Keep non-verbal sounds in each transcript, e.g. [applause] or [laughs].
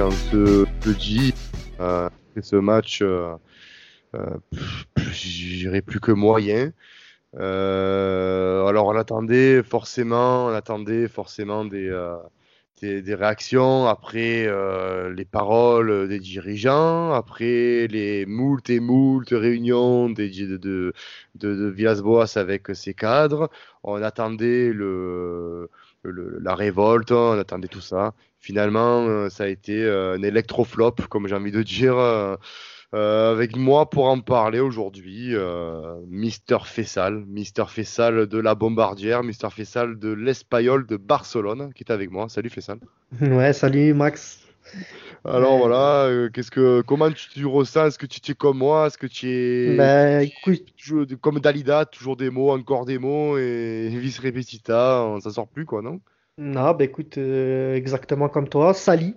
En ce jeudi. Euh, ce match, euh, euh, j'irai plus que moyen. Euh, alors on attendait forcément, on attendait forcément des, euh, des, réactions après les paroles des dirigeants, après les moult et moult réunions de, de, Villas-Boas avec ses cadres. On attendait le, la révolte, on attendait tout ça. Finalement, euh, ça a été euh, un électroflop, comme j'ai envie de dire. Euh, avec moi pour en parler aujourd'hui, euh, Mister Fessal, Mister Fessal de la Bombardière, Mister Fessal de l'Espayol de Barcelone, qui est avec moi. Salut Fessal. [laughs] Ouais, salut Max. Alors voilà, euh, qu'est-ce que, comment tu, tu ressens? Est-ce que tu es comme moi? Est-ce que tu es bah, écoute... toujours, comme Dalida, toujours des mots, encore des mots et [laughs] vis repetita, on s'en sort plus quoi, non? Non, bah écoute, euh, exactement comme toi, Sali.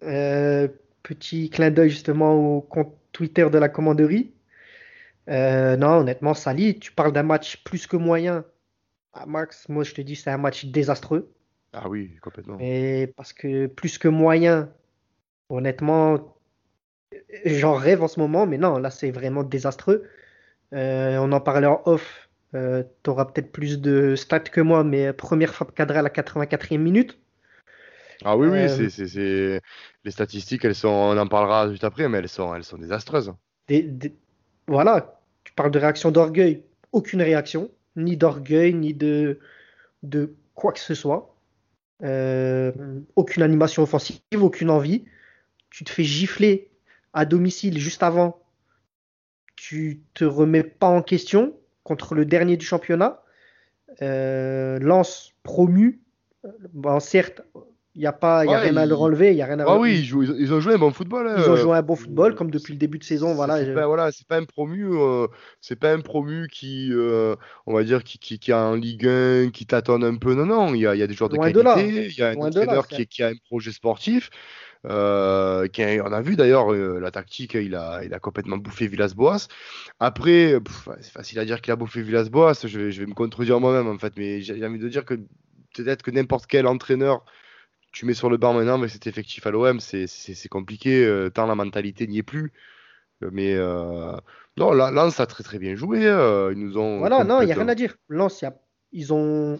petit clin d'œil justement au compte Twitter de la commanderie. Euh, non, honnêtement, Sali, tu parles d'un match plus que moyen. Ah, Max, moi je te dis c'est un match désastreux. Ah oui, complètement. Et parce que plus que moyen, honnêtement, j'en rêve en ce moment, mais non, là c'est vraiment désastreux. Euh, on en parlait en off. Euh, tu auras peut-être plus de stats que moi, mais première frappe cadrée à la 84e minute. Ah oui, oui, euh, c'est les statistiques, elles sont, on en parlera juste après, mais elles sont, elles sont désastreuses. Des, des, voilà, tu parles de réaction d'orgueil, aucune réaction, ni d'orgueil, ni de, de quoi que ce soit. Euh, aucune animation offensive, aucune envie. Tu te fais gifler à domicile juste avant. Tu te remets pas en question contre le dernier du championnat. Euh, lance promu. Bon, certes, il n'y a, pas, y a ouais, rien à leur enlever. Y a rien à ah oui, ils, jouent, ils, ont joué un bon football. Hein. Ils ont joué un bon football, comme depuis le début de saison. Voilà, c'est pas, voilà, pas un promu, euh, c'est pas un promu qui, euh, on va dire, qui, qui, qui a en Ligue 1, qui tâtonne un peu. Non, non, il y a, y a des joueurs de Loin qualité, il y a un entraîneur qui, a un projet sportif. Euh, qui a, on a vu d'ailleurs euh, la tactique, il a, il a complètement bouffé Villas-Boas. Après, c'est facile à dire qu'il a bouffé Villas-Boas. Je vais, je vais me contredire moi-même en fait, mais j'ai envie de dire que peut-être que n'importe quel entraîneur tu mets sur le banc maintenant, mais c'est effectif à l'OM, c'est compliqué, euh, tant la mentalité n'y est plus. Mais euh, non, Lens a très très bien joué. Ils nous ont. Voilà, non, il n'y a rien à dire. Lens, y a, ils ont.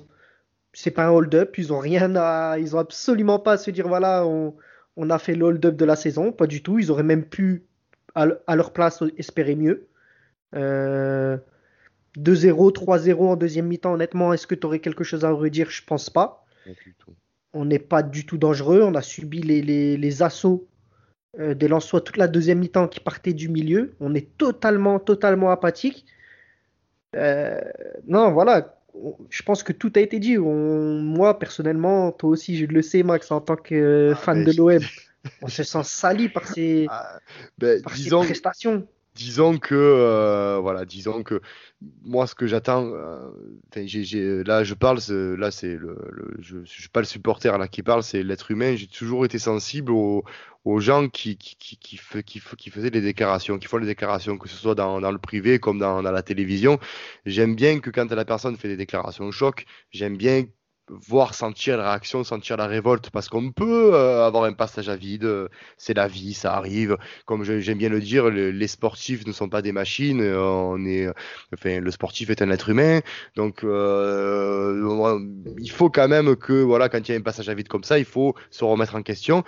C'est pas un hold-up, ils ont rien à. Ils ont absolument pas à se dire voilà, on, on a fait le hold-up de la saison, pas du tout. Ils auraient même pu, à, à leur place, espérer mieux. Euh, 2-0, 3-0 en deuxième mi-temps, honnêtement, est-ce que tu aurais quelque chose à redire? Je pense pas. On n'est pas du tout dangereux. On a subi les, les, les assauts euh, des Lensois toute la deuxième mi-temps qui partaient du milieu. On est totalement, totalement apathique. Euh, non, voilà. Je pense que tout a été dit. On, moi, personnellement, toi aussi, je le sais, Max, en tant que ah, fan de l'OM, [laughs] on se sent sali par ces, ah, ben, par disons, ces prestations. disons que euh, voilà disons que moi ce que j'attends euh, là je parle là c'est le, le, je, je suis pas le supporter là qui parle c'est l'être humain. J'ai toujours été sensible aux, aux gens qui qui, qui, qui, qui, qui faisaient les déclarations qui font les déclarations que ce soit dans, dans le privé comme dans, dans la télévision j'aime bien que quand la personne fait des déclarations choc j'aime bien voir sentir la réaction, sentir la révolte, parce qu'on peut euh, avoir un passage à vide, c'est la vie, ça arrive. Comme j'aime bien le dire, le, les sportifs ne sont pas des machines, on est, enfin, le sportif est un être humain, donc euh, il faut quand même que, voilà, quand il y a un passage à vide comme ça, il faut se remettre en question.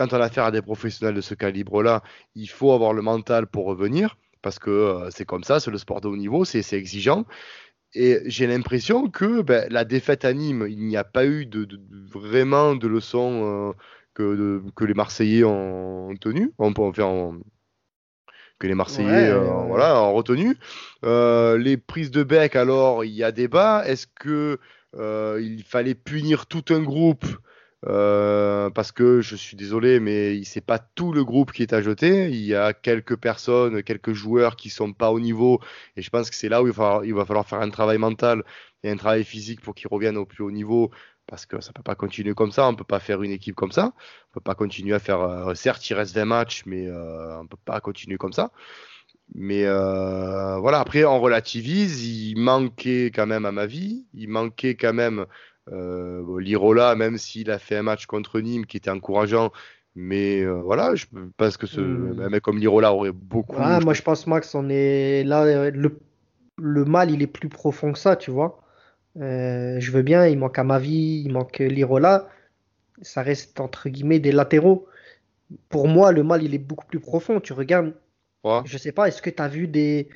Quand on a affaire à des professionnels de ce calibre-là, il faut avoir le mental pour revenir, parce que euh, c'est comme ça, c'est le sport de haut niveau, c'est exigeant. Et j'ai l'impression que ben, la défaite à Nîmes, il n'y a pas eu de, de, vraiment de leçons euh, que, de, que, les Marseillais ont, tenu, on peut en faire que les Marseillais ouais, euh, ouais. voilà, ont retenu. Euh, les prises de bec, alors il y a débat. Est-ce que euh, il fallait punir tout un groupe euh, parce que je suis désolé, mais c'est pas tout le groupe qui est à jeter. Il y a quelques personnes, quelques joueurs qui sont pas au niveau, et je pense que c'est là où il va, falloir, faire un travail mental et un travail physique pour qu'ils reviennent au plus haut niveau, parce que ça peut pas continuer comme ça. On peut pas faire une équipe comme ça. On peut pas continuer à faire. Euh, certes, il reste 20 matchs, mais euh, on peut pas continuer comme ça. Mais euh, voilà, après on relativise. Il manquait quand même à ma vie. Il manquait quand même euh, Lirola, même s'il a fait un match contre Nîmes qui était encourageant, Mais euh, voilà, je pense que ce Hmm. un mec comme Lirola aurait beaucoup. Ouais, moi je pense Max, on est là, euh, le, le mal il est plus profond que ça, tu vois. Euh, je veux bien, il manque Amavi, il manque Lirola, ça reste entre guillemets des latéraux. Pour moi, le mal il est beaucoup plus profond. Tu regardes, Ouais. je sais pas, est-ce que tu as vu des,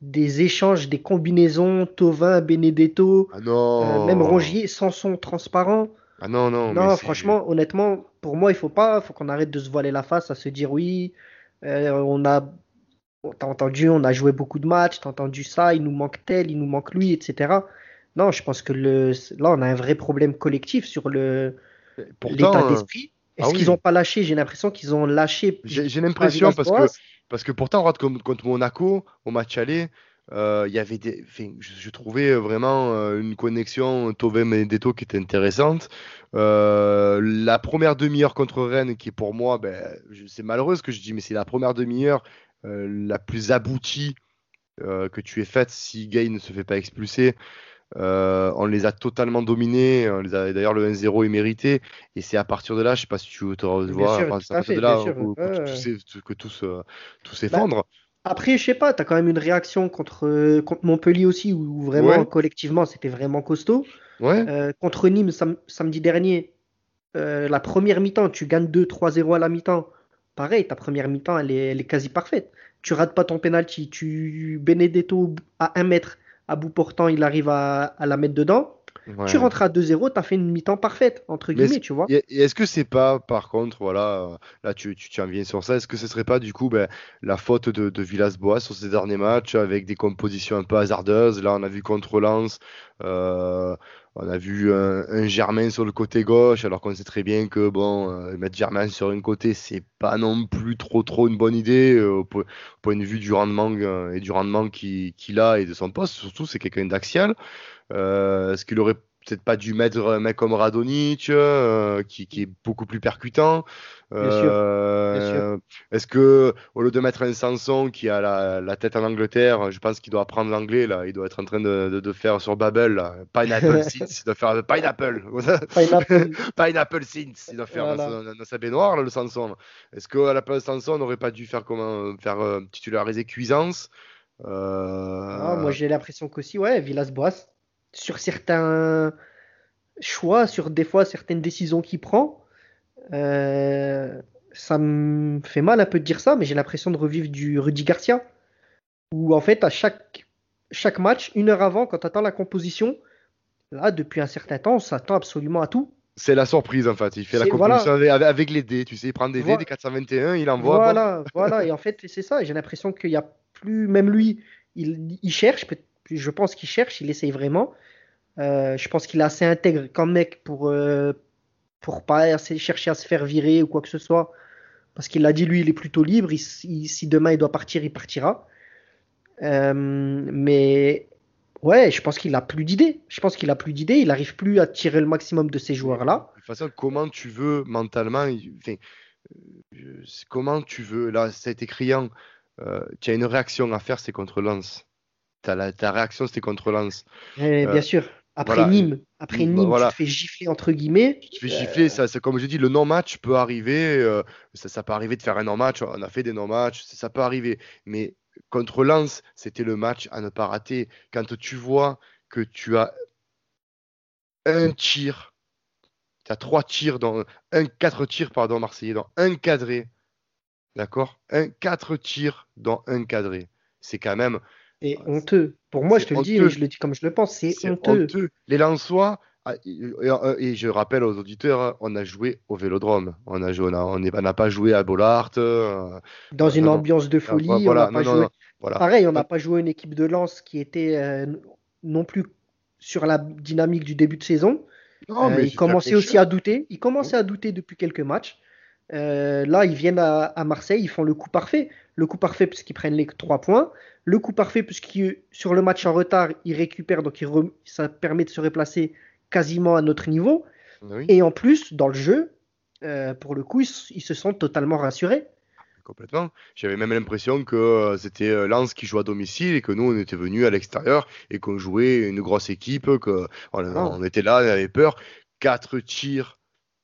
des échanges, des combinaisons, Thauvin, Benedetto, Ah euh, même non. Rongier, Sanson transparent? Ah non, non, Non, franchement, honnêtement, pour moi, il faut pas, faut qu'on arrête de se voiler la face à se dire oui, euh, on a, t'as entendu, on a joué beaucoup de matchs, t'as entendu ça, il nous manque tel, il nous manque lui, etc. Non, je pense que le, là, on a un vrai problème collectif sur le, l'état euh, d'esprit. ah Est-ce qu'ils oui, ont pas lâché? J'ai l'impression qu'ils ont lâché, j'ai l'impression parce que. Parce que pourtant, contre, contre Monaco, au match aller, euh, il y avait des. je, trouvais vraiment euh, une connexion Thauvin Benedetto qui était intéressante. Euh, la première demi-heure contre Rennes, qui est pour moi, ben, c'est malheureux ce que je dis, mais c'est la première demi-heure euh, la plus aboutie que tu aies faite si Gay ne se fait pas expulser. Euh, on les a totalement dominés. On les a, d'ailleurs, le 1-0 est mérité. Et c'est à partir de là, je sais pas si tu te vois, c'est à partir de fait, là que, tout, Bah, s'effondre. après, je sais pas, t'as quand même une réaction contre, contre Montpellier aussi, où vraiment, Ouais, collectivement, c'était vraiment costaud. ouais, Euh, contre Nîmes sam- samedi dernier, euh, la première mi-temps, tu gagnes 2-3-0 à la mi-temps. Pareil, ta première mi-temps, elle est, elle est quasi parfaite. Tu rates pas ton penalty. Tu Benedetto à un mètre à bout portant, il arrive à, à la mettre dedans. Tu rentres à 2-0, tu as fait une mi-temps parfaite, entre guillemets, tu vois. et- est-ce que c'est pas, par contre, voilà, euh, là tu, tu, tu en viens sur ça, est-ce que ce serait pas du coup ben, la faute de, de Villas-Boas sur ces derniers matchs avec des compositions un peu hasardeuses? Là, on a vu contre Lens, euh, on a vu un, un Germain sur le côté gauche, alors qu'on sait très bien que bon, euh, mettre Germain sur un côté, c'est pas non plus trop trop une bonne idée euh, au, po- au point de vue du rendement euh, et du rendement qu'il a et de son poste. Surtout, c'est quelqu'un d'axial. Euh, est-ce qu'il aurait peut-être pas dû mettre un mec comme Radonic, euh, qui, qui est beaucoup plus percutant? Euh, est-ce que au lieu de mettre un Sanson qui a la, la tête en Angleterre, je pense qu'il doit apprendre l'anglais là, il doit être en train de, de, de faire sur Babel là, Pineapple [laughs] Seeds, il doit faire Pineapple, [laughs] Pineapple, Pineapple Seeds, il doit faire dans voilà. sa, dans sa baignoire là, le Sanson. Est-ce qu'à la place de Sanson, on n'aurait pas dû faire comment faire euh, titulariser Cuisance? Ah, moi, Euh, j'ai l'impression qu'aussi, ouais, Villas-Boas, sur certains choix, sur des fois certaines décisions qu'il prend, euh, ça me fait mal un peu de dire ça, mais j'ai l'impression de revivre du Rudy Garcia, où en fait, à chaque, chaque match, une heure avant, quand tu attends la composition, là, depuis un certain temps, on s'attend absolument à tout. C'est la surprise en fait. Il fait la composition voilà, avec, avec les dés. Tu sais, il prend des dés, des vo- 421, il envoie. Bon. voilà, voilà, et en fait, c'est ça, j'ai l'impression qu'il y a plus, même lui, il, il cherche, je pense qu'il cherche, il essaye vraiment. Euh, je pense qu'il est assez intègre comme mec pour, euh, pour pas chercher à se faire virer ou quoi que ce soit. Parce qu'il a dit, lui, il est plutôt libre. si demain il doit partir, il partira. Euh, mais ouais, je pense qu'il a plus d'idées. Je pense qu'il a plus d'idées. Il n'arrive plus à tirer le maximum de ces joueurs-là. de toute façon, comment tu veux mentalement, c'est- comment tu veux, là, ça a criant, euh, tu as une réaction à faire, c'est contre Lens. T'as la, ta réaction, c'était contre Lens. Eh, Euh, bien sûr. Après voilà, Nîmes, après Nîmes, tu te fais gifler entre guillemets. Tu te fais Euh, gifler, ça, c'est comme je dis, le non-match peut arriver, euh, ça, ça peut arriver de faire un non-match, on a fait des non-matchs, ça, ça peut arriver. Mais contre Lens, c'était le match à ne pas rater. Quand tu vois que tu as un tir, tu as trois tirs dans un quatre tirs pardon Marseillais dans un cadré, d'accord? Un quatre tirs dans un cadré. C'est quand même c'est honteux. Pour moi, je te le dis, et je le dis comme je le pense, c'est honteux. honteux. Les Lensois, ah, et, et- je rappelle aux auditeurs, hein, on a joué au Vélodrome. On a joué, on a- n'a pas joué à Bollard. euh, Dans euh, une non, ambiance de Ah, folie, on n'a voilà, pas non, joué. Voilà. Pareil, on n'a On- pas joué une équipe de Lens qui était euh, non plus sur la dynamique du début de saison. Non, Euh, mais ils commençaient aussi à douter. Ils commençaient à douter depuis quelques matchs. Euh, là, ils viennent à, à Marseille, ils font le coup parfait. Le coup parfait puisqu'ils prennent les trois points. Le coup parfait puisque sur le match en retard, ils récupèrent, donc ils rem- ça permet de se replacer quasiment à notre niveau. Oui, Et en plus, dans le jeu, euh, pour le coup, ils, se sentent totalement rassurés. complètement. J'avais même l'impression que euh, c'était Lens qui jouait à domicile et que nous, on était venus à l'extérieur et qu'on jouait une grosse équipe, que on, Non. on était là, on avait peur. Quatre tirs,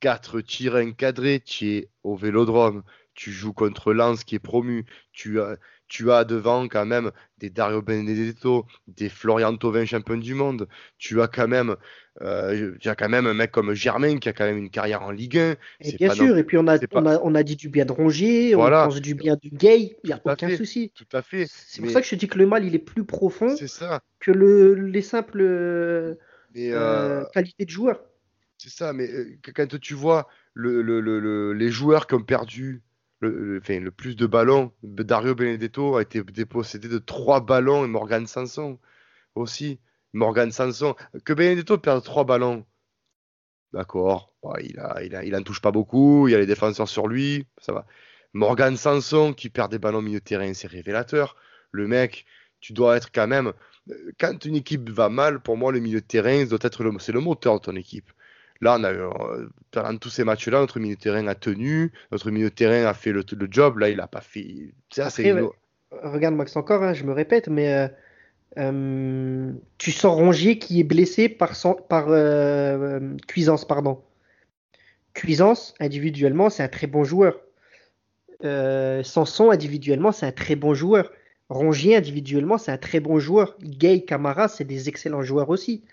4 tirs encadrés, tu es au vélodrome, tu joues contre Lens qui est promu, tu as, tu as devant quand même des Dario Benedetto, des Florian Thauvin champion du monde, tu as quand même euh, tu as quand même un mec comme Germain qui a quand même une carrière en Ligue 1. Et bien sûr, et puis on a, on, a, dit du bien de Rongier, on pense du bien de Gay, il n'y a aucun souci. Tout à fait. C'est pour ça que je te dis que le mal il est plus profond que le, les simples euh, euh, qualités de joueur. C'est ça, mais quand tu vois le, le, les joueurs qui ont perdu le, enfin, le plus de ballons. Dario Benedetto a été dépossédé de trois ballons et Morgan Sanson aussi. Morgan Sanson, que Benedetto perde trois ballons. D'accord, il, a, il, a, touche pas beaucoup, il y a les défenseurs sur lui, ça va. Morgan Sanson qui perd des ballons au milieu de terrain, c'est révélateur. Le mec, tu dois être quand même. Quand une équipe va mal, pour moi, le milieu de terrain c'est le moteur de ton équipe. Là, on a, euh, pendant tous ces matchs-là, notre milieu de terrain a tenu, notre milieu de terrain a fait le, job. Là, il n'a pas fait. C'est Regarde, Max, encore, hein, je me répète, mais euh, euh, tu sens Rongier qui est blessé par, par Cuisance. Pardon. Cuisance, individuellement, c'est un très bon joueur. Sanson, individuellement, c'est un très bon joueur. Rongier, individuellement, c'est un très bon joueur. Gay, Camara, c'est des excellents joueurs aussi.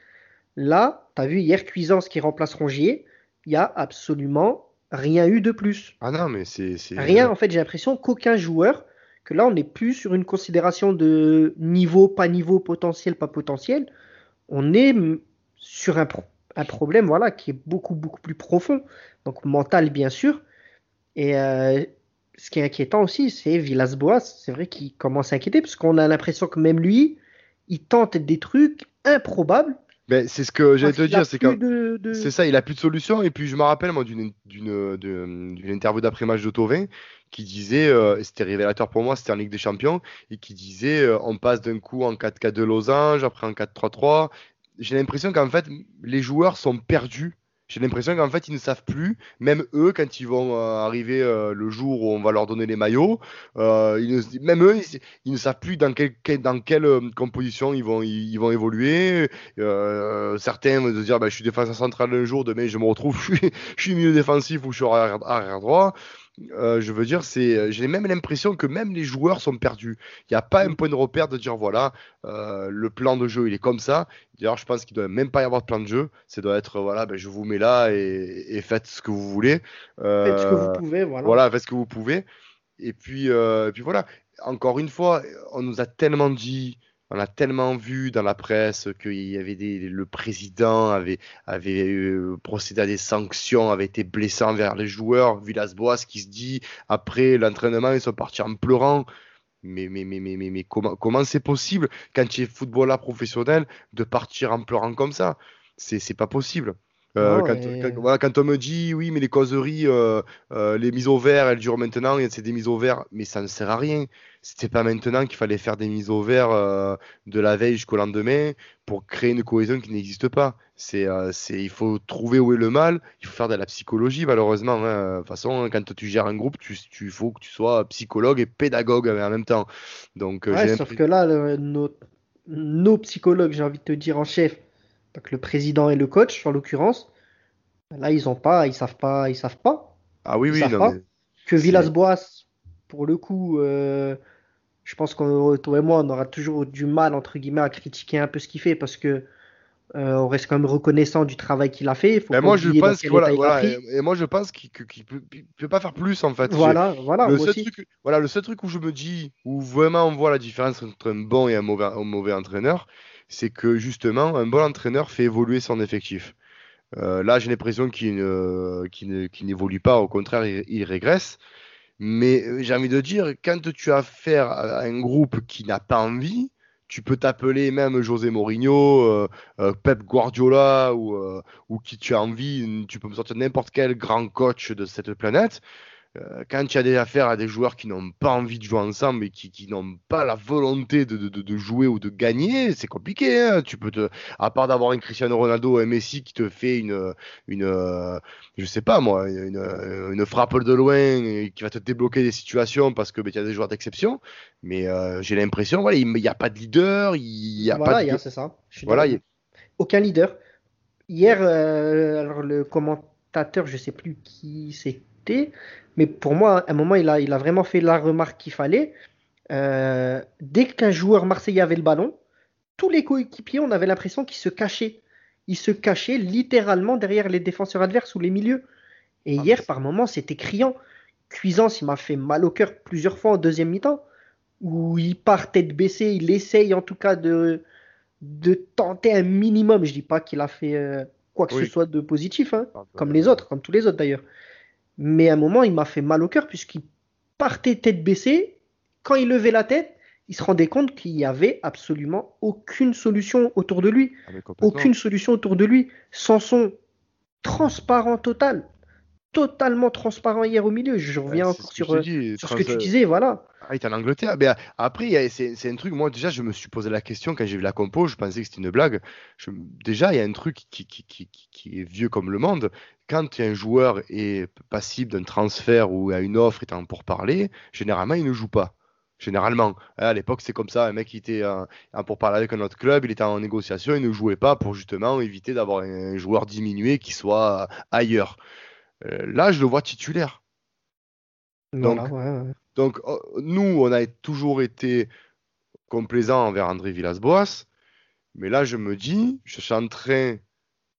Là, tu as vu hier Cuisance qui remplace Rongier, il n'y a absolument rien eu de plus. Ah non, mais c'est. Rien, en fait, j'ai l'impression qu'aucun joueur, que là, on n'est plus sur une considération de niveau, pas niveau, potentiel, pas potentiel. On est sur un, un problème voilà, qui est beaucoup, beaucoup plus profond. Donc, mental, bien sûr. Et euh, ce qui est inquiétant aussi, c'est Villas-Boas. C'est vrai qu'il commence à inquiéter, parce qu'on a l'impression que même lui, il tente des trucs improbables ben, c'est ce que j'allais te dire, c'est que c'est ça, il a plus de solution. Et puis je me rappelle moi d'une d'une interview d'après match de Tovin qui disait, euh, c'était révélateur pour moi, c'était en Ligue des Champions, et qui disait, euh, on passe d'un coup en 4-4 de Losange, après en 4-3-3. J'ai l'impression qu'en fait les joueurs sont perdus j'ai l'impression qu'en fait, ils ne savent plus, même eux, quand ils vont euh, arriver euh, le jour où on va leur donner les maillots, euh, même eux, ils, ne savent plus dans, dans quelle composition ils vont, ils, vont évoluer. certains vont se dire bah, Je suis défenseur central un jour, demain je me retrouve, [laughs] je suis, je suis milieu défensif ou je suis arrière droit. Euh, je veux dire, c'est, euh, j'ai même l'impression que même les joueurs sont perdus. Il n'y a pas un point de repère de dire voilà, euh, le plan de jeu il est comme ça. D'ailleurs, je pense qu'il ne doit même pas y avoir de plan de jeu. Ça doit être voilà, ben, je vous mets là et, faites ce que vous voulez. faites ce que vous pouvez, voilà. Voilà, faites ce que vous pouvez. Et puis, et puis voilà. Encore une fois, on nous a tellement dit on a tellement vu dans la presse qu'il y avait le président avait, euh, procédé à des sanctions, avait été blessé envers les joueurs. Villas-Boas qui se dit après l'entraînement, ils sont partis en pleurant. Mais, mais, mais, mais, mais, comment, comment c'est possible quand tu es footballeur professionnel de partir en pleurant comme ça? C'est pas possible. Euh, quand, on me dit oui, mais les causeries, euh, euh, les mises au vert, elles durent maintenant, c'est des mises au vert, mais ça ne sert à rien. C'était pas maintenant qu'il fallait faire des mises au vert de la veille jusqu'au lendemain pour créer une cohésion qui n'existe pas. C'est, il faut trouver où est le mal, il faut faire de la psychologie, malheureusement. Hein. De toute façon, quand tu gères un groupe, tu, tu faut que tu sois psychologue et pédagogue en même temps. Donc, sauf que là, nos, nos psychologues, j'ai envie de te dire en chef, donc le président et le coach, en l'occurrence, là ils ont pas, ils savent pas, ils savent pas. Ah oui, oui, non, Que Villas-Boas, pour le coup, euh, je pense qu'on toi et moi, on aura toujours du mal entre guillemets à critiquer un peu ce qu'il fait parce que euh, on reste quand même reconnaissant du travail qu'il a fait. Faut moi, je pense voilà, et, moi je pense qu'il ne peut, pas faire plus en fait. Voilà, voilà. Le seul truc, voilà, le seul truc où je me dis, où vraiment on voit la différence entre un bon et un mauvais, un mauvais entraîneur, c'est que justement, un bon entraîneur fait évoluer son effectif. Euh, là, j'ai l'impression qu'il n'évolue pas, au contraire, il, régresse. Mais euh, j'ai envie de dire, quand tu as affaire à un groupe qui n'a pas envie, tu peux t'appeler même José Mourinho, euh, Pep Guardiola ou, ou qui tu as envie, tu peux me sortir n'importe quel grand coach de cette planète. Euh, quand tu as des affaires à des joueurs qui n'ont pas envie de jouer ensemble et qui, qui n'ont pas la volonté de, de, de, jouer ou de gagner, c'est compliqué. Hein. tu peux te, à part d'avoir un Cristiano Ronaldo et un Messi qui te fait une, une, euh, je sais pas moi, une, une frappe de loin et qui va te débloquer des situations parce que ben, tu as des joueurs d'exception. Mais euh, j'ai l'impression, voilà, il n'y a pas de leader, il n'y a voilà, pas. c'est ça. Voilà, Aucun leader. Hier, alors le comment commentateur, je sais plus qui c'était, mais pour moi, à un moment, il a, il a vraiment fait la remarque qu'il fallait. Euh, dès qu'un joueur marseillais avait le ballon, tous les coéquipiers, on avait l'impression qu'ils se cachaient. Ils se cachaient littéralement derrière les défenseurs adverses ou les milieux. Et Ah, hier, par moments, c'était criant. Cuisance, il m'a fait mal au cœur plusieurs fois en deuxième mi-temps, où il part tête baissée, il essaye en tout cas de, de tenter un minimum. Je dis pas qu'il a fait euh, quoi que Oui. ce soit de positif, hein, comme les autres, comme tous les autres d'ailleurs. Mais à un moment, il m'a fait mal au cœur puisqu'il partait tête baissée. Quand il levait la tête, il se rendait compte qu'il n'y avait absolument aucune solution autour de lui. Ah. Aucune solution autour de lui. Sanson, transparent total. Totalement transparent hier au milieu. Je reviens Ouais, c'est encore sur, euh, sur ce que tu disais, voilà. Ah, il est en Angleterre. Mais euh, après, c'est un truc. Moi, déjà, je me suis posé la question quand j'ai vu la compo. Je pensais que c'était une blague. Je- déjà, il y a un truc qui, qui, qui, qui- qui est vieux comme le monde. Quand un joueur est passible d'un transfert ou à une offre étant pour parler, généralement, il ne joue pas. Généralement. Hein, À l'époque, c'est comme ça. Un mec qui était euh, en pour parler avec un autre club, il était en négociation, il ne jouait pas pour justement éviter d'avoir un joueur diminué qui soit ailleurs. Euh, là, je le vois titulaire. Donc, Voilà, ouais, ouais. Donc, euh, nous, on a toujours été complaisants envers André Villas-Boas, mais là, je me dis, je suis en train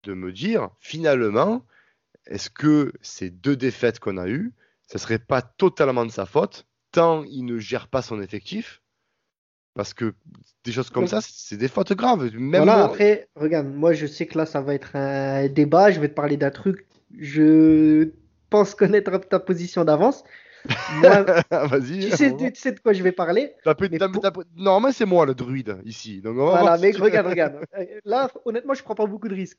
de me dire, finalement, est-ce que ces deux défaites qu'on a eues, ce serait pas totalement de sa faute, tant il ne gère pas son effectif? Parce que des choses comme ça, c'est des fautes graves. Même Voilà, moi- après, regarde, moi je sais que là ça va être un débat, je vais te parler d'un truc, je pense connaître ta position d'avance. [laughs] Vas-y. tu sais, tu sais de quoi je vais parler? Pour- Normalement, c'est moi le druide ici. Donc, on va Voilà, voir si mais tu- regarde, regarde. [laughs] Euh, Là, honnêtement, je prends pas beaucoup de risques.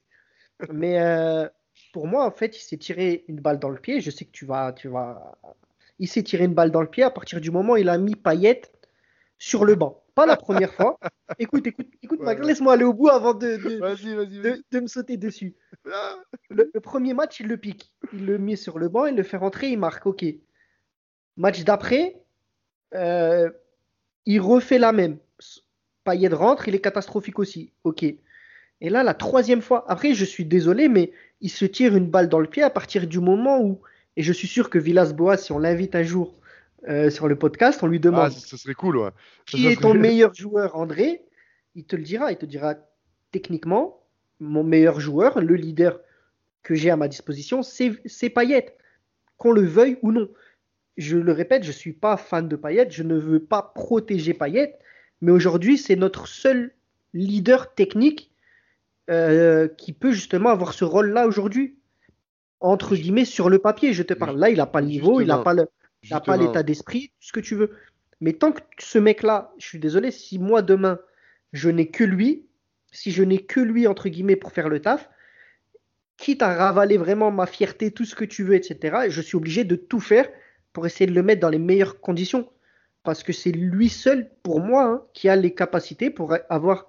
Mais euh, pour moi, en fait, il s'est tiré une balle dans le pied. Je sais que tu vas, tu vas. Il s'est tiré une balle dans le pied à partir du moment où il a mis Payet sur le banc. Pas la première fois. [laughs] Écoute, écoute, écoute, Ouais, Max, ouais. laisse-moi aller au bout avant de, de, Vas-y, vas-y, vas-y. de, de me sauter dessus. Ah. Le, le premier match, il le pique. Il le met sur le banc, il le fait rentrer, il marque. Ok. Match d'après, euh, il refait la même. Payet rentre, il est catastrophique aussi. Ok. Et là, la troisième fois, après, je suis désolé, mais il se tire une balle dans le pied à partir du moment où, et je suis sûr que Villas-Boas, si on l'invite un jour euh, sur le podcast, on lui Ah, demande ce serait cool, ouais. qui est ton meilleur joueur, André? Il te le dira. Il te dira techniquement, mon meilleur joueur, le leader que j'ai à ma disposition, c'est c'est Payet, qu'on le veuille ou non. Je le répète, je ne suis pas fan de Payet, je ne veux pas protéger Payet, mais aujourd'hui, c'est notre seul leader technique euh, qui peut justement avoir ce rôle-là aujourd'hui. Entre guillemets, sur le papier, je te parle. Là, il n'a pas le niveau, il n'a Justement. pas le, il n'a pas Justement. l'état d'esprit, tout ce que tu veux. Mais tant que ce mec-là, je suis désolé, si moi demain, je n'ai que lui, si je n'ai que lui, entre guillemets, pour faire le taf, quitte à ravaler vraiment ma fierté, tout ce que tu veux, etc., je suis obligé de tout faire pour essayer de le mettre dans les meilleures conditions. Parce que c'est lui seul, pour moi, hein, qui a les capacités pour avoir,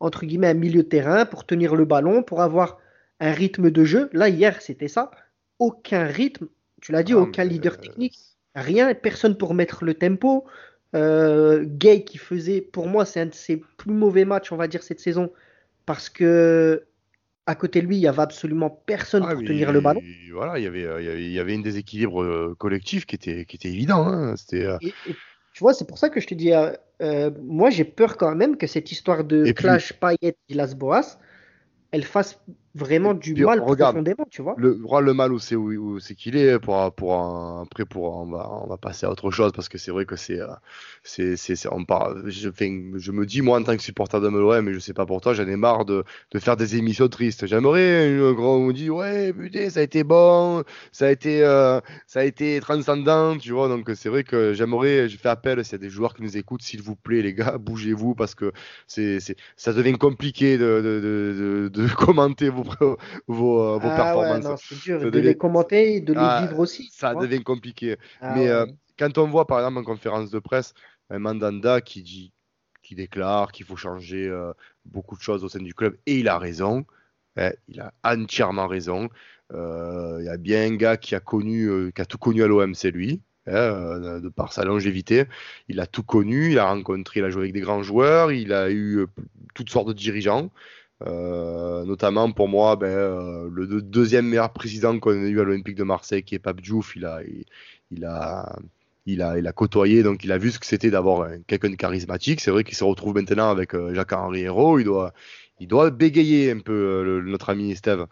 entre guillemets, un milieu de terrain, pour tenir le ballon, pour avoir un rythme de jeu. Là, hier, c'était ça. Aucun rythme, tu l'as dit, Ah, aucun leader euh, technique rien, personne pour mettre le tempo. Euh, Gay qui faisait, pour moi, c'est un de ses plus mauvais matchs, on va dire, cette saison, parce que à côté de lui, il y avait absolument personne Ah, pour tenir le ballon. Voilà, il y avait, euh, il y avait, il y avait un déséquilibre euh, collectif qui était, qui était évident. hein. C'était, euh, Et, et tu vois, c'est pour ça que je te dis, euh, moi, j'ai peur quand même que cette histoire de Et puis- clash Payet Villas-Boas, elle fasse vraiment du Puis, mal regarde, profondément, tu vois. le, le mal où c'est où, c'est qu'il est pour pour un- après pour on va on va passer à autre chose parce que c'est vrai que c'est euh, c'est c'est on je je me dis moi en tant que supporter de l'OM mais je sais pas pour toi j'en ai marre de, de faire des émissions tristes j'aimerais un grand on me dit ouais putain ça a été bon ça a été euh, ça a été transcendant tu vois donc c'est vrai que j'aimerais je fais appel s'il y a des joueurs qui nous écoutent s'il vous plaît les gars bougez-vous parce que c'est c'est ça devient compliqué de de, de, de, de [laughs] commenter vos vos, vos Ah ouais, performances non, c'est dur Ça de devient- les commenter et de les Ah, vivre aussi. ça devient compliqué. Ah Mais ouais. euh, quand on voit par exemple en conférence de presse un Mandanda qui dit, qui déclare qu'il faut changer euh, beaucoup de choses au sein du club, et il a raison, hein, il a entièrement raison. Euh, Il y a bien un gars qui a connu, euh, qui a tout connu à l'OM, c'est lui. hein, euh, de par sa longévité, il a tout connu, il a rencontré, il a joué avec des grands joueurs, il a eu euh, toutes sortes de dirigeants. Notamment pour moi, ben, le deuxième meilleur président qu'on a eu à l'Olympique de Marseille, qui est Pape Diouf, il a, il, a, il a, il a côtoyé, donc il a vu ce que c'était d'avoir quelqu'un de charismatique. C'est vrai qu'il se retrouve maintenant avec Jacques-Henri Hérault. Il doit, il doit bégayer un peu notre ami Steve.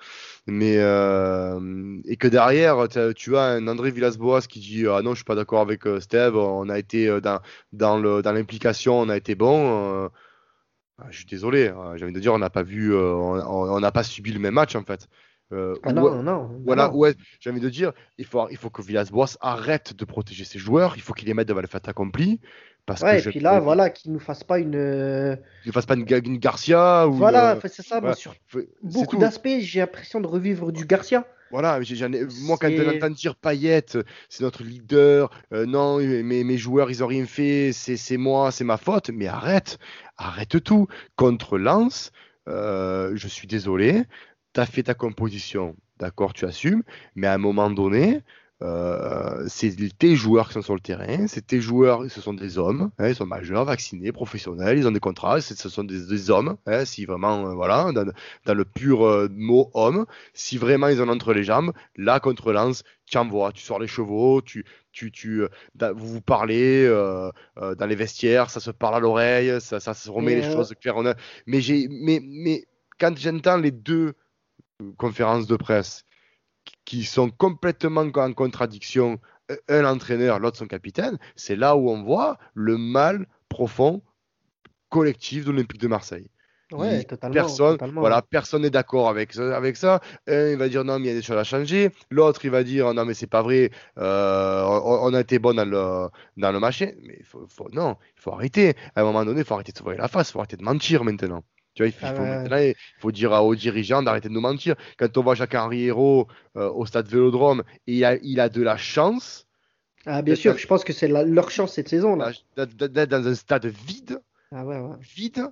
Mais et que derrière, tu as un André Villas-Boas qui dit ah non, je suis pas d'accord avec Steve. On a été dans dans l'implication, on a été bon. Ah, je suis désolé, hein, j'ai envie de dire, on n'a pas vu, on n'a pas subi le même match en fait. Euh, ah non, non, Voilà, ouais, j'ai envie de dire, il faut, il faut que Villas-Boas arrête de protéger ses joueurs, il faut qu'il les mette devant le fait accompli. Parce ouais, que et puis là, voilà, qu'il ne nous fasse pas une. Euh, qu'il ne fasse pas une, une Garcia. Ou voilà, c'est ça, sur beaucoup d'aspects, j'ai l'impression de revivre du Garcia. Voilà, moi quand on entend dire Payet, c'est notre leader, euh, non, mes, mes joueurs ils ont rien fait, c'est moi, c'est ma faute, mais arrête, arrête tout. Contre Lens, je suis désolé, tu as fait ta composition, d'accord, tu assumes, mais à un moment donné, euh, c'est tes joueurs qui sont sur le terrain, c'est tes joueurs, ce sont des hommes, hein, ils sont majeurs, vaccinés, professionnels, ils ont des contrats, ce sont des, hommes, hein, si vraiment, euh, voilà, dans, le pur euh, mot homme, si vraiment ils ont entre les jambes, là contre Lens, tu envoies, tu sors les chevaux, tu, tu, tu, vous vous parlez dans les vestiaires, ça se parle à l'oreille, ça, ça, se remet les choses claires. Mais, mais, mais quand j'entends les deux conférences de presse qui sont complètement en contradiction, un entraîneur, l'autre son capitaine, c'est là où on voit le mal profond collectif de l'Olympique de Marseille. Ouais, totalement, personne, totalement. voilà, personne n'est d'accord avec, avec ça. Un, il va dire non, mais il y a des choses à changer. L'autre, il va dire non, mais c'est pas vrai. Euh, on, a été bon dans le, dans le machin. Mais faut, faut, non, il faut arrêter. À un moment donné, il faut arrêter de se voir la face. Il faut arrêter de mentir maintenant. Tu vois, il faut, ah il faut dire aux dirigeants d'arrêter de nous mentir. Quand on voit Jacques-Henri Hérault euh, au stade Vélodrome, et il a, il a de la chance. Ah, bien sûr, je pense que c'est leur chance cette saison. D'être dans un stade vide. Ah ouais, Vide.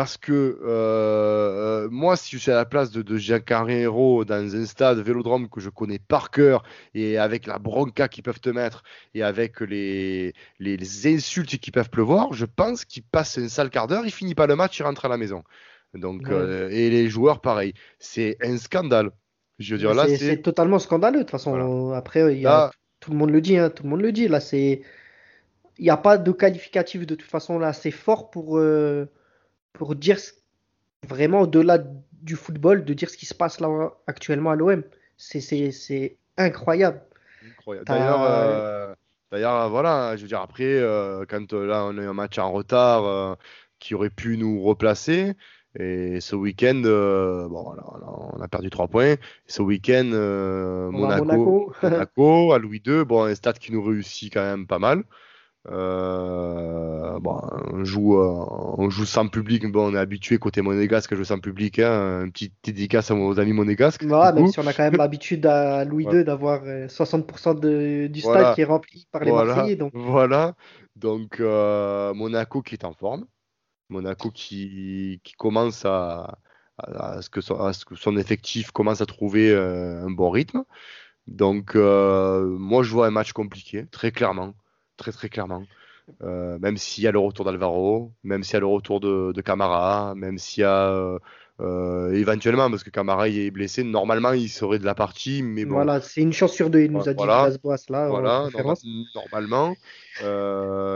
Parce que euh, euh, moi, si je suis à la place de, de Hérault dans un stade Vélodrome que je connais par cœur, et avec la bronca qu'ils peuvent te mettre, et avec les, les, insultes qui peuvent pleuvoir, je pense qu'il passe un sale quart d'heure, il finit pas le match, il rentre à la maison. Donc, euh, et les joueurs, pareil. C'est un scandale. Je veux dire, là, c'est totalement scandaleux. De toute façon, après, il y a, tout le monde le dit. Hein, tout le monde le dit. Là, c'est, il n'y a pas de qualificatif de toute façon là. C'est fort pour pour dire vraiment au-delà du football, de dire ce qui se passe là actuellement à l'OM. C'est incroyable. D'ailleurs, euh, d'ailleurs, voilà, je veux dire, après, euh, quand euh, là on a eu un match en retard qui aurait pu nous replacer, et ce week-end, bon, on a perdu 3 points. ce week-end, Monaco, Monaco. Monaco, à Louis II, bon, un stade qui nous réussit quand même pas mal. Euh, bon, on joue, euh, on joue sans public, bon, on est habitué côté monégasque à jouer sans public. Hein, un petit dédicace à nos amis monégasques. même si on a quand même l'habitude à Louis II d'avoir 60% euh, de, du stade qui est rempli par les Marseillais. Donc. Voilà, donc Monaco qui est en forme, Monaco qui, qui commence à, à, ce que son, à, ce que son, effectif commence à trouver un bon rythme. Donc, moi, je vois un match compliqué, très clairement très très clairement. Euh, même s'il y a le retour d'Alvaro, même s'il y a le retour de, Camara, même s'il y a euh, euh, éventuellement, parce que Camara est blessé, normalement il serait de la partie, mais bon. Voilà, c'est une chance sur deux, il nous a dit voilà, là. Voilà, normalement.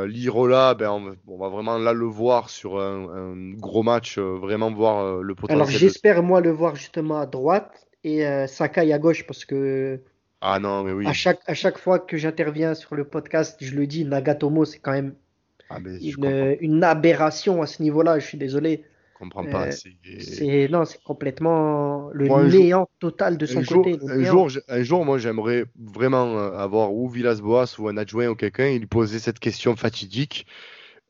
L'Irola, ben, on, va vraiment là le voir sur un, gros match, vraiment voir le potentiel. Alors j'espère moi le voir justement à droite et Sakai à gauche, parce que ah non, mais oui. À chaque, à chaque fois que j'interviens sur le podcast, je le dis, Nagatomo, c'est quand même ah, une, une, aberration à ce niveau-là. Je suis désolé. Je comprends pas. Euh, c'est non, c'est complètement le néant total de son côté. un, jour, un jour, moi, j'aimerais vraiment euh, avoir ou Villas-Boas ou un adjoint ou quelqu'un lui poser cette question fatidique.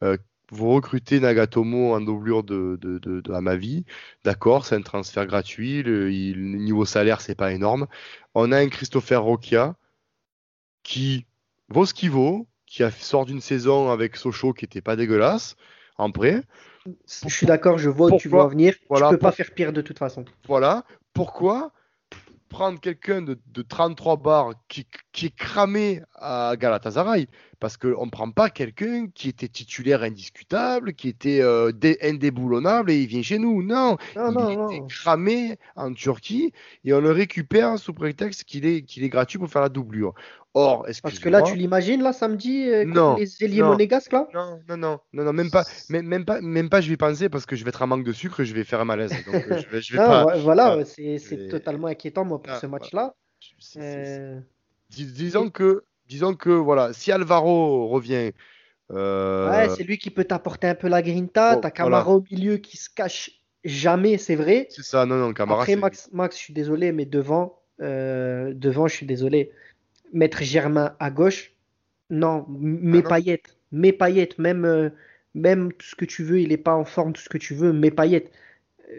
Euh, vous recrutez Nagatomo en doublure de, de, de, à ma vie, d'accord, c'est un transfert gratuit, le, niveau salaire c'est pas énorme. On a un Christopher Roquia qui vaut ce qu'il vaut, qui a sort d'une saison avec Sochaux qui était pas dégueulasse en prêt. Je suis d'accord, je vois où tu veux en venir. Voilà, tu peux pas faire pire de toute façon. Voilà. Pourquoi prendre quelqu'un de, de, 33 bars qui, qui est cramé à Galatasaray. Parce qu'on ne prend pas quelqu'un qui était titulaire indiscutable, qui était euh, indéboulonnable et il vient chez nous. Non, il est cramé en Turquie et on le récupère sous prétexte qu'il est, qu'il est gratuit pour faire la doublure. Or, est-ce Parce que là, tu l'imagines, là, samedi, euh, non, les ailiers monégasques, là? Non, non, non, non, non, même pas, même, même, pas, même pas, je vais penser parce que je vais être en manque de sucre et je vais faire un malaise. Donc, euh, je vais, je vais [laughs] pas, voilà, c'est totalement inquiétant, moi, pour ce match-là. disons que disons que voilà, si Alvaro revient. Euh, ouais, c'est lui qui peut t'apporter un peu la grinta. T'as Camara au milieu qui se cache jamais, c'est vrai. C'est ça, non, non, Camara. Après, Max, Max, je suis désolé, mais devant, euh, devant, je suis désolé. Mettre Germain à gauche, non, mes ah paillettes, mes paillettes, même, euh, même tout ce que tu veux, il n'est pas en forme, tout ce que tu veux, mes paillettes.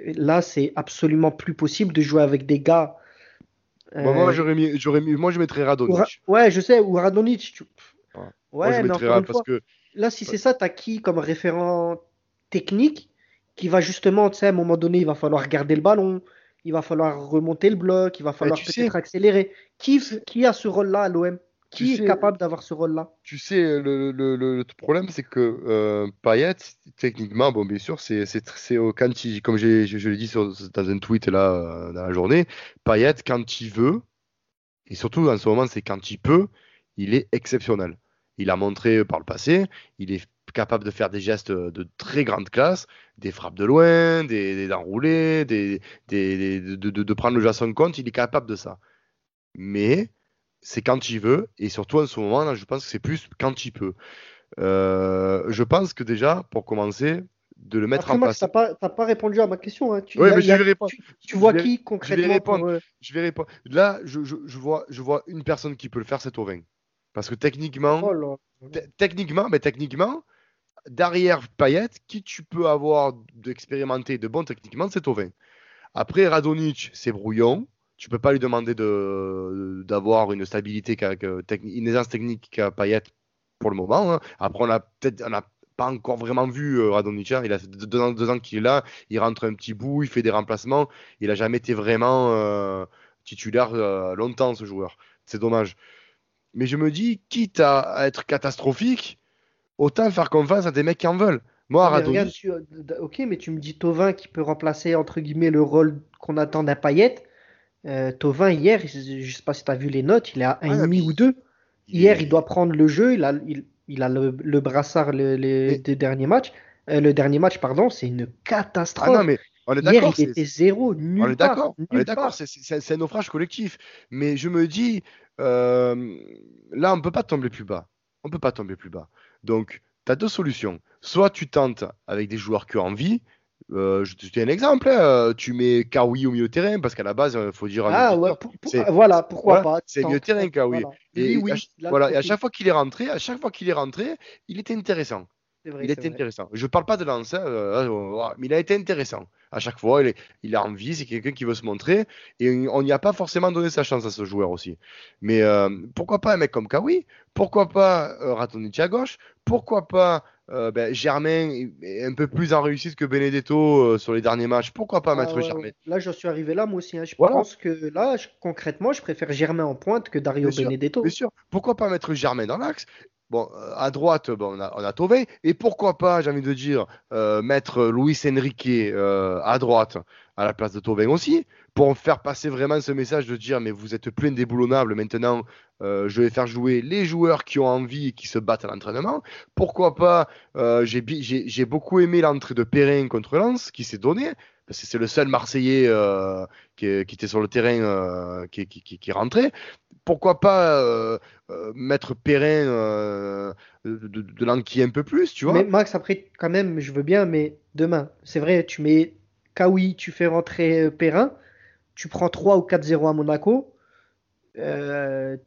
Là, c'est absolument plus possible de jouer avec des gars moi, euh, j'aurais mis, j'aurais mis, moi, je mettrais Radonic. Ouais, je sais, ou Radonic. Ouais, mais parce que. Là, si c'est ça, t'as qui comme référent technique qui va justement, tu sais, à un moment donné, il va falloir garder le ballon, il va falloir remonter le bloc, il va falloir peut-être accélérer. Qui, qui a ce rôle-là à l'OM qui est capable d'avoir ce rôle-là? Tu sais, le, le, le problème, c'est que euh, Payet, techniquement, bon, bien sûr, c'est quand il, comme je, je l'ai dit sur, dans un tweet là, dans la journée, Payet, quand il veut, et surtout en ce moment, c'est quand il peut, il est exceptionnel. Il a montré par le passé, il est capable de faire des gestes de très grande classe, des frappes de loin, des, d'enrouler, des, des, de, de, de, prendre le jeu à son compte, il est capable de ça. Mais c'est quand il veut, et surtout en ce moment, là, je pense que c'est plus quand il peut. Euh, je pense que déjà, pour commencer, de le mettre en place. Tu n'as pas, répondu à ma question. Hein. Tu, mais je vais répondre. Tu, vois qui concrètement je vais, répondre. Euh, je vais répondre. Là, je, je, vois, je vois une personne qui peut le faire, c'est Tovin. Parce que techniquement, oh techniquement, mais techniquement, derrière Payet, qui tu peux avoir d'expérimenté, de bon techniquement, c'est Tovin. Après, Radonic, c'est brouillon tu peux pas lui demander de d'avoir une stabilité, une aisance technique qu'a Payet pour le moment. Hein. Après, on a peut-être, on n'a pas encore vraiment vu euh. Hein. Il a deux ans, ans qu'il est là. Il rentre un petit bout, il fait des remplacements. Il a jamais été vraiment euh, titulaire euh, longtemps ce joueur. C'est dommage. Mais je me dis, quitte à, être catastrophique, autant faire confiance à des mecs qui en veulent. Moi, Radonic. ok, mais tu me dis Tovin qui peut remplacer entre guillemets le rôle qu'on attend d'un Payet. Euh, Tovin, hier, je ne sais pas si tu as vu les notes, il est à 1,5 ou 2. Hier, il doit prendre le jeu, il a, il, a le, brassard le, derniers matchs. Euh, le dernier match, pardon, c'est une catastrophe. Ah non, mais on est d'accord. Hier, il était zéro, nul On est d'accord, on est d'accord, c'est un naufrage collectif. Mais je me dis, euh, là, on ne peut pas tomber plus bas. On ne peut pas tomber plus bas. Donc, tu as deux solutions. Soit tu tentes avec des joueurs qui ont envie, euh, je te dis un exemple, hein, euh, tu mets Kawi au milieu terrain parce qu'à la base, il euh, faut dire. Ah ouais, voilà, pourquoi pas. C'est mieux terrain Kawi. Et, oui, voilà, et à chaque fois qu'il est rentré, à chaque fois qu'il est rentré, il était intéressant. il était intéressant. Je parle pas de lance, hein, mais il a été intéressant. À chaque fois, il, est, il a envie, c'est quelqu'un qui veut se montrer. Et on n'y a pas forcément donné sa chance à ce joueur aussi. Mais pourquoi pas un mec comme Kawi? Pourquoi pas Ratonici à gauche? Pourquoi pas euh, ben, Germain est un peu plus en réussite que Benedetto euh, sur les derniers matchs? Pourquoi pas mettre ah, Germain? Là, je suis arrivé là, moi aussi. Hein. Je pense que là, concrètement, je préfère Germain en pointe que Dario Benedetto. bien sûr. Pourquoi pas mettre Germain dans l'axe? Bon, euh, à droite, on, a, on Tové. Et pourquoi pas, j'ai envie de dire, mettre Luis Enrique à droite à la place de Tovin aussi, pour faire passer vraiment ce message de dire mais vous êtes plein déboulonnables maintenant, euh, je vais faire jouer les joueurs qui ont envie et qui se battent à l'entraînement. Pourquoi pas euh, J'ai beaucoup aimé l'entrée de Perrin contre Lens qui s'est donné, parce que c'est le seul Marseillais euh, qui, était sur le terrain qui, qui, est rentré. Pourquoi pas mettre Perrin de, de, de un peu plus, tu vois? Mais Max, après, quand même, je veux bien, mais demain, c'est vrai, tu mets Kawi, tu fais rentrer euh, Perrin, tu prends 3 ou 4-0 à Monaco, euh,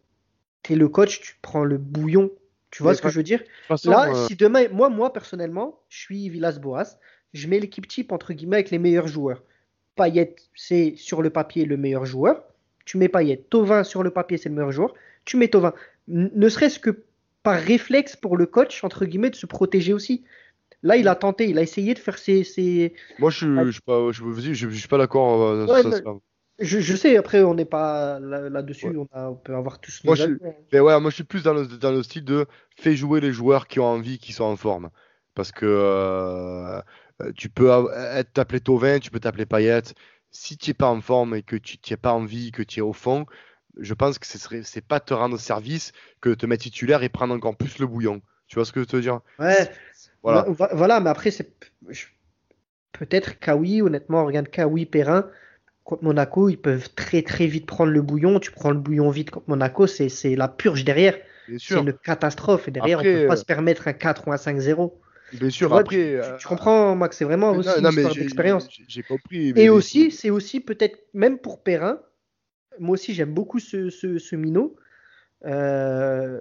tu es le coach, tu prends le bouillon. Tu vois ce que je veux dire? Là, euh, si demain, moi, moi personnellement, je suis Villas-Boas, je mets l'équipe type entre guillemets avec les meilleurs joueurs. Payet, c'est sur le papier le meilleur joueur. Tu mets Payet. Tovin, sur le papier, c'est le meilleur joueur. Tu mets Tovin. Ne serait-ce que par réflexe pour le coach, entre guillemets, de se protéger aussi. Là, il a tenté, il a essayé de faire ses. Moi, je ne suis, pas, je, je, suis pas d'accord. Euh, Je, sais, après, on n'est pas là-dessus, on, peut avoir tous moi, je, mais ouais, moi, je suis plus dans le, dans le style de fais jouer les joueurs qui ont envie, qui sont en forme. Parce que euh, tu peux être t'appeler Tovin, tu peux t'appeler Payette. Si tu n'es pas en forme et que tu n'as pas envie, que tu es au fond, je pense que ce serait c'est pas te rendre service que te mettre titulaire et prendre encore plus le bouillon. Tu vois ce que je veux dire? Ouais. Voilà. voilà, mais après, c'est peut-être Kawi, honnêtement, regarde Kawi, Perrin, contre Monaco, ils peuvent très très vite prendre le bouillon. Tu prends le bouillon vite contre Monaco, c'est la purge derrière. C'est une catastrophe. Et derrière, on ne peut pas euh, se permettre un 4 ou un 5-0. Bien sûr, après. Tu, euh, comprends, Max, c'est vraiment aussi une histoire d'expérience. J'ai compris. Et aussi, c'est aussi peut-être, même pour Perrin, moi aussi j'aime beaucoup ce, ce, minot. Euh,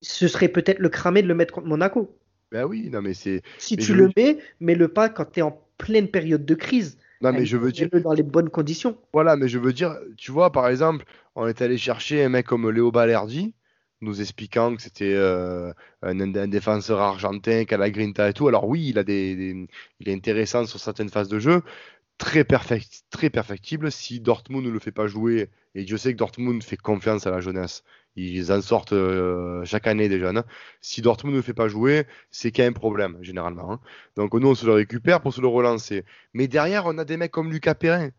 ce serait peut-être le cramé de le mettre contre Monaco. Ben oui, non mais c'est. Si tu le mets, mets-le pas quand tu es en pleine période de crise. Non mais je veux dire. Dans les bonnes conditions. Voilà, mais je veux dire, tu vois, par exemple, on est allé chercher un mec comme Léo Balerdi, nous expliquant que c'était euh, un, défenseur argentin, qui la grinta et tout. Alors oui, il a des, il est intéressant sur certaines phases de jeu, très, perfect, très perfectible si Dortmund ne le fait pas jouer. Et Dieu sait que Dortmund fait confiance à la jeunesse. Ils en sortent euh, chaque année des jeunes. Si Dortmund ne le fait pas jouer, c'est qu'il y a un problème, généralement. Hein. Donc nous, on se le récupère pour se le relancer. Mais derrière, on a des mecs comme Lucas Perrin,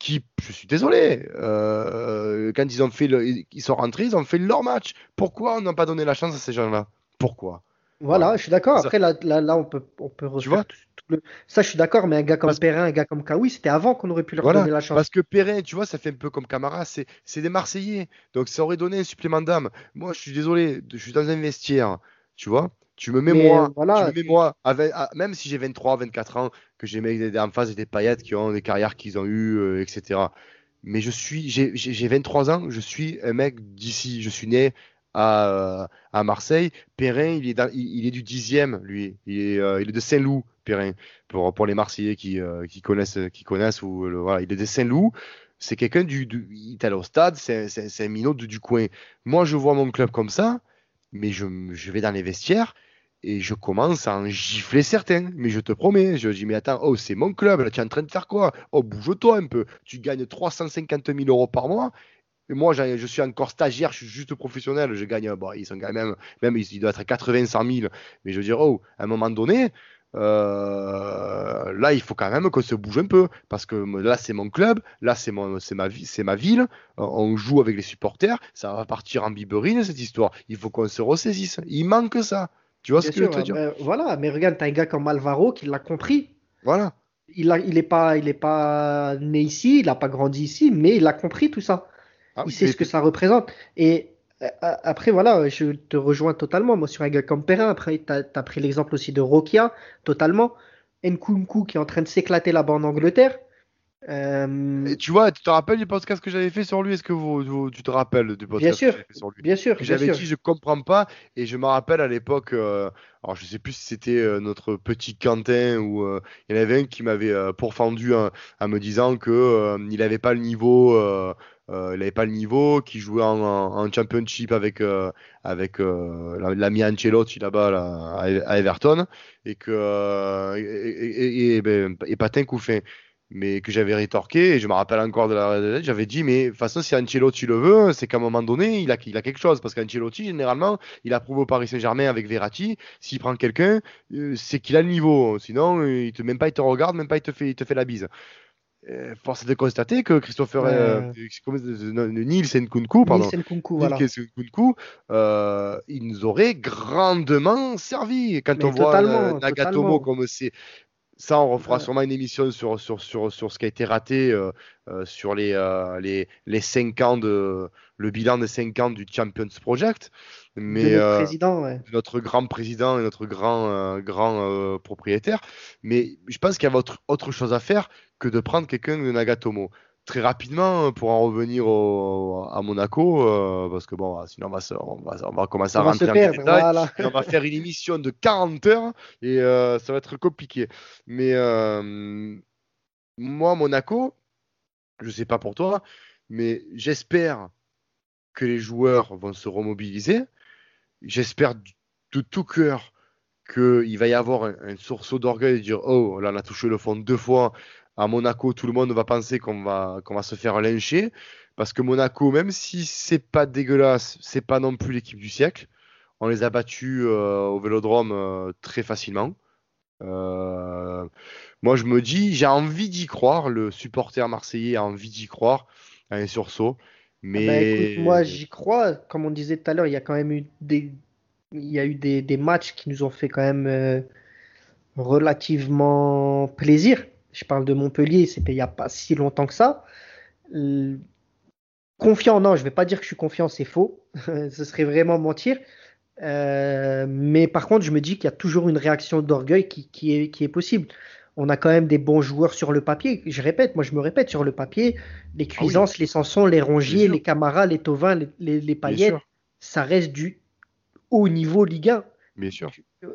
qui, je suis désolé, euh, quand ils ont fait, ils sont rentrés, ils ont fait leur match. Pourquoi on n'a pas donné la chance à ces gens-là? Pourquoi? Voilà, je suis d'accord. Après, là, là, on peut, on peut tout, le... Ça, je suis d'accord, mais un gars comme Perrin, un gars comme Kawi, c'était avant qu'on aurait pu leur donner la chance. Parce que Perrin, tu vois, ça fait un peu comme Camara, c'est des Marseillais. Donc, ça aurait donné un supplément d'âme. Moi, je suis désolé, je suis dans un vestiaire, tu vois. Tu me mets moi, tu me mets moi avec, même si j'ai 23, 24 ans, que j'ai des en face des paillettes qui ont des carrières qu'ils ont eues, euh, etc. Mais je suis, j'ai 23 ans, je suis un mec d'ici. Je suis né à, à Marseille. Perrin, il est, il, est du dixième, lui. Il est, euh, il est de Saint-Loup, Perrin, pour, pour les Marseillais qui, euh, qui connaissent, qui connaissent ou, voilà, il est de Saint-Loup. C'est quelqu'un du, du, il est allé au stade, c'est un minot du, coin. Moi, je vois mon club comme ça, mais je, je vais dans les vestiaires et je commence à en gifler certains. Mais je te promets, je dis, mais attends, oh, c'est mon club, là, tu es en train de faire quoi? Oh, bouge-toi un peu. Tu gagnes 350 000 euros par mois moi, je suis encore stagiaire, je suis juste professionnel. Je gagne, bon, ils sont quand même, même ils doivent être à 80, 100 000. Mais je veux dire, oh, à un moment donné, euh, là, il faut quand même qu'on se bouge un peu. Parce que là, c'est mon club, là, c'est ma, c'est ma ville. On joue avec les supporters. Ça va partir en biberine, cette histoire. Il faut qu'on se ressaisisse. Il manque ça. Tu vois ce que je veux dire? ben, Voilà, mais regarde, t'as un gars comme Alvaro qui l'a compris. Voilà. Il n'est il est pas, il est pas né ici, il n'a pas grandi ici, mais il a compris tout ça. Ah il sait ce que ça représente. Et euh, euh, après, voilà, je te rejoins totalement. Moi, sur un gars comme Perrin, après, tu as, pris l'exemple aussi de Rokia, totalement. Nkunku qui est en train de s'éclater là-bas en Angleterre. Euh, tu vois, tu te rappelles du podcast que j'avais fait sur lui? Est-ce que vous, tu te rappelles du podcast bien sûr, que j'avais fait sur lui? Bien sûr. J'avais dit je comprends pas et je me rappelle à l'époque, alors je sais plus si c'était notre petit Quentin ou il y en avait un qui m'avait pourfendu en, me disant que il n'avait pas le niveau euh, il n'avait pas le niveau, qui jouait en, championship avec, euh, avec euh, l'ami Ancelotti là-bas là, à, Everton, et que et, et, ben, et, Patin Couffin. Mais que j'avais rétorqué, et je me rappelle encore de la j'avais dit, mais de toute façon, si Ancelotti le veut, c'est qu'à un moment donné, il a, il a quelque chose. Parce qu'Ancelotti, généralement, il approuve au Paris Saint-Germain avec Verratti. S'il prend quelqu'un, c'est qu'il a le niveau. Sinon, il te, même pas il te regarde, même pas il te fait, il te fait la bise. Euh, force est de constater que Christopher euh, Nielsen Kunku, pardon, voilà. euh, il nous aurait grandement servi. Quand on voit euh, Nagatomo comme c'est ça, on refera sûrement une émission sur, sur, sur, sur ce qui a été raté sur les, les, les 5 ans de le bilan des 5 ans du Champions Project. Mais, notre, président, ouais. notre grand président et notre grand, grand propriétaire. Mais je pense qu'il y a autre, autre chose à faire que de prendre quelqu'un de Nagatomo. Très rapidement, pour en revenir à Monaco, euh, parce que bon, sinon on va, on va, commencer à rentrer en détail. On va faire une émission de 40 heures et euh, ça va être compliqué. Mais euh, moi, Monaco, je sais pas pour toi, mais j'espère que les joueurs vont se remobiliser. J'espère de tout cœur qu'il va y avoir un, un sursaut d'orgueil et dire Oh, là, on a touché le fond deux fois, À Monaco, tout le monde va penser qu'on va, qu'on va se faire lyncher. Parce que Monaco, même si c'est pas dégueulasse, c'est pas non plus l'équipe du siècle. On les a battus euh, au vélodrome euh, très facilement. Euh, moi, je me dis, j'ai envie d'y croire. Le supporter marseillais a envie d'y croire à un sursaut. Mais Ah bah, écoute, moi, j'y crois. Comme on disait tout à l'heure, il y a quand même eu des, il y a eu des, des matchs qui nous ont fait quand même euh, relativement plaisir. Je parle de Montpellier, c'était il n'y a pas si longtemps que ça. Euh, Confiant, non, je vais pas dire que je suis confiant, c'est faux. [laughs] Ce serait vraiment mentir. Euh, mais par contre, je me dis qu'il y a toujours une réaction d'orgueil qui, qui est, qui est possible. On a quand même des bons joueurs sur le papier. Je répète, moi je me répète, sur le papier, les Cuisances, les Sanson, les Rongier, sûr. les Camara, les Tovin, les, les, sûr, ça reste du haut niveau Ligue 1. bien sûr.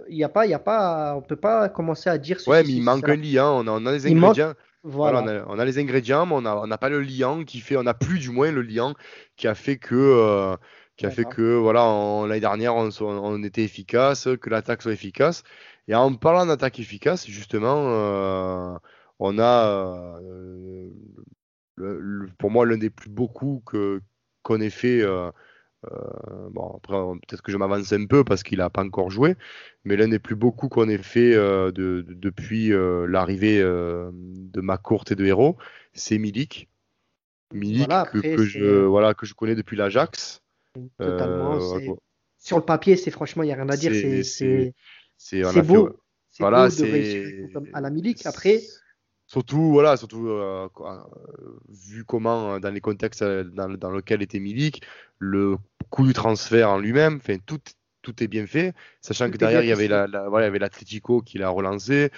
Il y a pas, il y a pas, on peut pas commencer à dire Ouais, mais il manque cela. un lien. On a, on a les Il manque- ingrédients. Voilà, Voilà. on, a, on a les ingrédients, mais on n'a on n'a pas le liant qui fait, on n'a plus du moins le liant qui a fait que, euh, qui a fait D'accord. que, voilà, l'année dernière on, était efficace, que l'attaque soit efficace. Et en parlant d'attaque efficace, justement, euh, on a, euh, le- le- pour moi, l'un des plus beaux coups que qu'on ait fait. Euh, bon, après, peut-être que je m'avance un peu parce qu'il n'a pas encore joué, mais l'un des plus beaux coups qu'on ait fait euh, de- de- depuis euh, l'arrivée de Macourt et de Héros, c'est Milik. Milik Voilà, que, après, que c'est- je, voilà, que je connais depuis l'Ajax. Totalement. Sur le papier, c'est franchement, il n'y a rien à dire. c'est- fait- beau. Voilà, beau de réussir à la Milik. Après, Surtout, voilà, surtout euh, euh, vu comment, euh, dans les contextes dans, dans lesquels était Milik, le coût du transfert en lui-même, enfin, tout, tout est bien fait, sachant Tout que derrière, il y avait la, la- voilà, il y avait l'Atlético qui l'a relancé.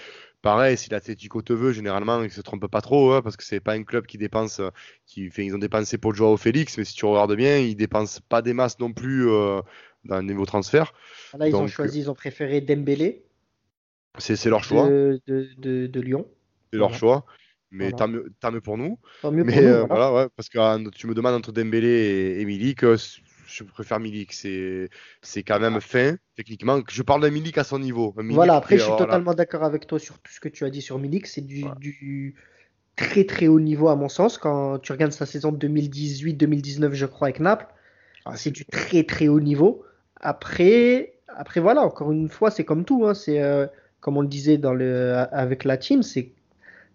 Pareil, si l'Atlético te veut, généralement, ils se trompent pas trop, hein, parce que c'est pas un club qui dépense, qui, ils ont dépensé pour Joao Félix, mais si tu regardes bien, ils dépensent pas des masses non plus euh, dans le niveau transfert. là, ils ont choisi, ils ont préféré Dembélé C'est c'est leur choix, de, de, de, de Lyon. C'est leur voilà. choix, mais Voilà. tant mieux, tant mieux pour nous. Tant mieux pour Mais nous, euh, voilà. ouais, parce que euh, tu me demandes entre Dembélé et, et Milik, euh, je préfère Milik. C'est, c'est quand même fin, techniquement. Je parle d'un Milik à son niveau. Milik Voilà, après, je suis totalement d'accord avec toi sur tout ce que tu as dit sur Milik. C'est du, très très haut niveau à mon sens. Quand tu regardes sa saison 2018-2019, je crois, avec Naples, Ah, c'est du très très haut niveau. Après, après voilà, encore une fois, c'est comme tout. hein, c'est euh, comme on le disait dans le, avec la team, c'est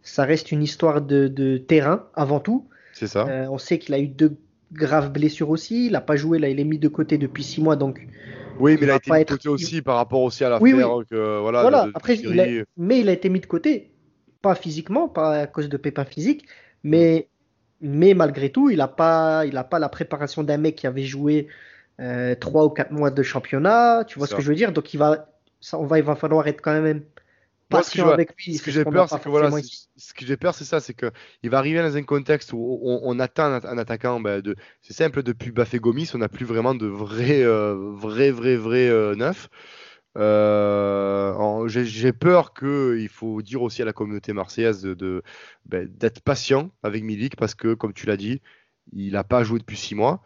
ça reste une histoire de, de terrain avant tout. C'est ça. Euh, on sait qu'il a eu deux graves blessures aussi. Il n'a pas joué, là, il est mis de côté depuis six mois, donc oui, il mais il a été mis de être- côté aussi par rapport aussi à Oui, l'affaire que voilà. voilà. de- de Après, il a- Thierry. mais il a été mis de côté, pas physiquement, pas à cause de pépins physiques, mais, mais malgré tout, il n'a pas, il a pas la préparation d'un mec qui avait joué euh, trois ou quatre mois de championnat. Tu vois ce Ça. que je veux dire? Donc il va, ça, on va, il va falloir être quand même Ce que patient je- avec lui. Ce que c'est j'ai peur, c'est que voilà, ce que j'ai peur, c'est ça, c'est que il va arriver dans un contexte où on, on attend un, un attaquant. ben, de, c'est simple, depuis Bafé Gomis, on n'a plus vraiment de vrai, euh, vrai, vrai, vrai euh, neuf. Euh, j'ai, peur que, il faut dire aussi à la communauté marseillaise de, de- ben, d'être patient avec Milik parce que, comme tu l'as dit, il n'a pas joué depuis six mois.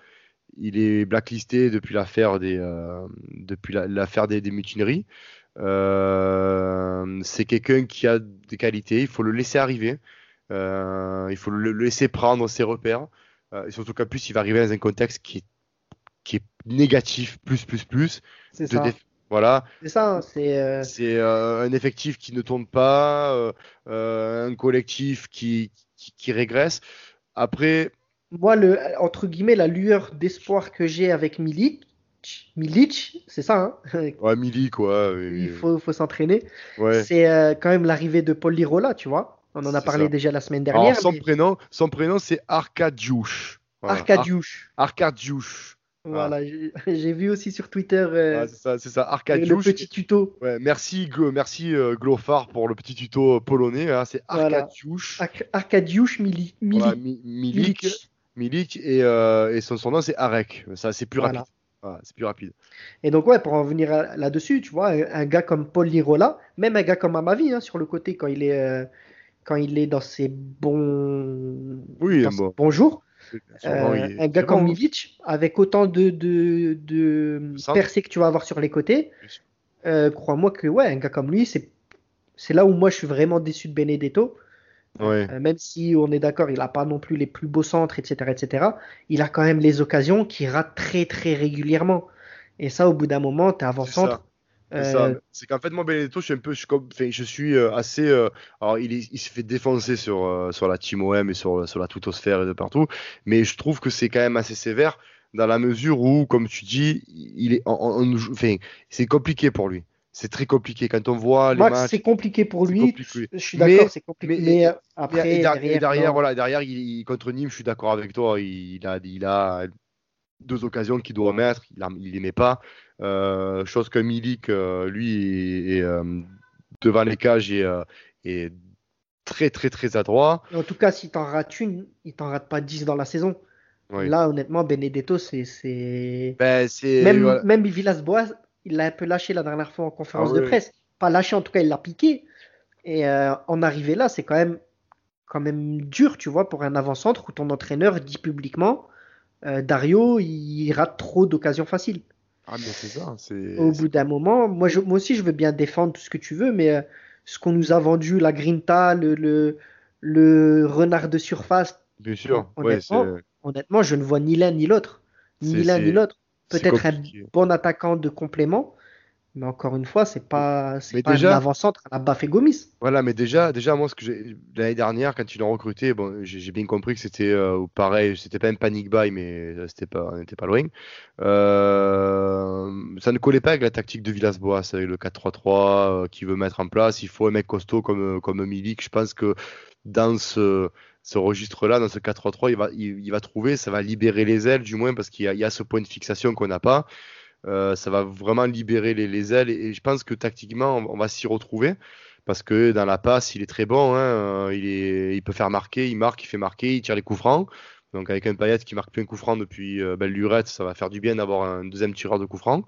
Il est blacklisté depuis l'affaire des, euh, depuis la- l'affaire des, des mutineries. Euh, c'est quelqu'un qui a des qualités, il faut le laisser arriver, Euh, il faut le laisser prendre ses repères, Euh, et surtout qu'en plus il va arriver dans un contexte qui est, qui est négatif, plus, plus, plus. C'est ça. Voilà, C'est ça. C'est c'est un effectif qui ne tourne pas, un collectif qui, qui, qui régresse. Après, moi le entre guillemets la lueur d'espoir que j'ai avec Milic, Milic, c'est ça. hein, [laughs] ouais, Milik, quoi. Il faut, faut s'entraîner. ouais. C'est euh, quand même l'arrivée de Paul Lirola, tu vois. On en a parlé ça. déjà la semaine Alors, dernière. son mais- prénom, son prénom c'est Arkadiusz. Voilà, Arkadiusz. Ar-. Voilà, j'ai [laughs] j'ai vu aussi sur Twitter euh, Ouais, c'est ça, c'est ça, le petit tuto. Ouais, merci, merci euh, Glofar pour le petit tuto polonais. hein, c'est Voilà. Arkadiusz. Ar- Arkadiusz Mili, Voilà, Mi- Milik, Milic. Milik et, euh, et son surnom c'est Arek. Ça, c'est plus Voilà. rapide. C'est plus rapide. Et donc, ouais, pour en venir là-dessus, tu vois, un, gars comme Paul Lirola, même un gars comme Amavi, hein, sur le côté, quand il est, euh, quand il est dans ses bons, Oui, dans bon. ses bons jours, Sûrement, euh, est- un gars comme bon. Milic, avec autant de, de, percées que tu vas avoir sur les côtés, euh, crois-moi que, ouais, un gars comme lui, c'est, c'est là où moi je suis vraiment déçu de Benedetto. Ouais. Euh, même si on est d'accord, il n'a pas non plus les plus beaux centres, etc., etc., il a quand même les occasions qu'il rate très, très régulièrement. Et ça, au bout d'un moment, tu es avant-centre. ça. C'est ça. euh, C'est qu'en fait, moi, Benedetto, je suis un peu, je suis comme, je suis euh, assez. euh, alors, il, se fait défoncer sur, sur la Team OM et sur, sur la Toutosphère et de partout, mais je trouve que c'est quand même assez sévère dans la mesure où, comme tu dis, il est, enfin, c'est compliqué pour lui. C'est très compliqué quand on voit les matchs. c'est compliqué pour lui. compliqué. Je suis d'accord, c'est compliqué. mais- après, et der- et derrière, derrière, voilà, derrière, il, contre Nîmes, je suis d'accord avec toi. Il, a, il a deux occasions qu'il doit mettre. Il, les met pas. Euh, chose que Milik, euh, lui, est, est, euh, devant les cages et est très, très, très adroit. En tout cas, si t'en rates une, il t'en rate pas 10 dans la saison. Oui. Là, honnêtement, Benedetto, c'est. Ben, c'est Même, voilà. même Villas-Boas, il l'a un peu lâché la dernière fois en conférence Ah oui, de presse. Pas lâché, en tout cas, il l'a piqué. Et euh, en arriver là, c'est quand même, quand même dur, tu vois, pour un avant-centre où ton entraîneur dit publiquement euh, Dario, il rate trop d'occasions faciles. Ah, mais c'est ça. C'est Au bout d'un moment, moi, je, moi aussi, je veux bien défendre tout ce que tu veux, mais euh, ce qu'on nous a vendu, la Grinta, le, le, le renard de surface, bien sûr. Honnêtement, honnêtement, je ne vois ni l'un ni l'autre. Ni l'un ni l'autre. Peut-être un compliqué. bon attaquant de complément, mais encore une fois, c'est pas, c'est pas déjà- un avant-centre à la Bafé Gomis. Voilà, mais déjà, déjà moi, ce que j'ai l'année dernière, quand ils l'ont recruté, bon, j'ai j'ai bien compris que c'était euh, pareil, c'était pas un panic buy, mais euh, c'était pas, on n'était pas loin. Euh, ça ne collait pas avec la tactique de Villas-Boas, avec le 4-3-3 euh, qu'il veut mettre en place. Il faut un mec costaud comme, comme Milik. Je pense que dans ce, ce registre-là, dans ce 4-3-3, il va, il, va trouver, ça va libérer les ailes, du moins, parce qu'il y a, ce point de fixation qu'on n'a pas. Euh, ça va vraiment libérer les, les ailes et, je pense que tactiquement, on, va s'y retrouver parce que dans la passe, il est très bon. hein, euh, il, est, il peut faire marquer, il marque, il fait marquer, il tire les coups francs. Donc avec un Payet qui marque plein de coups francs depuis euh, ben, Lurette, ça va faire du bien d'avoir un deuxième tireur de coups francs.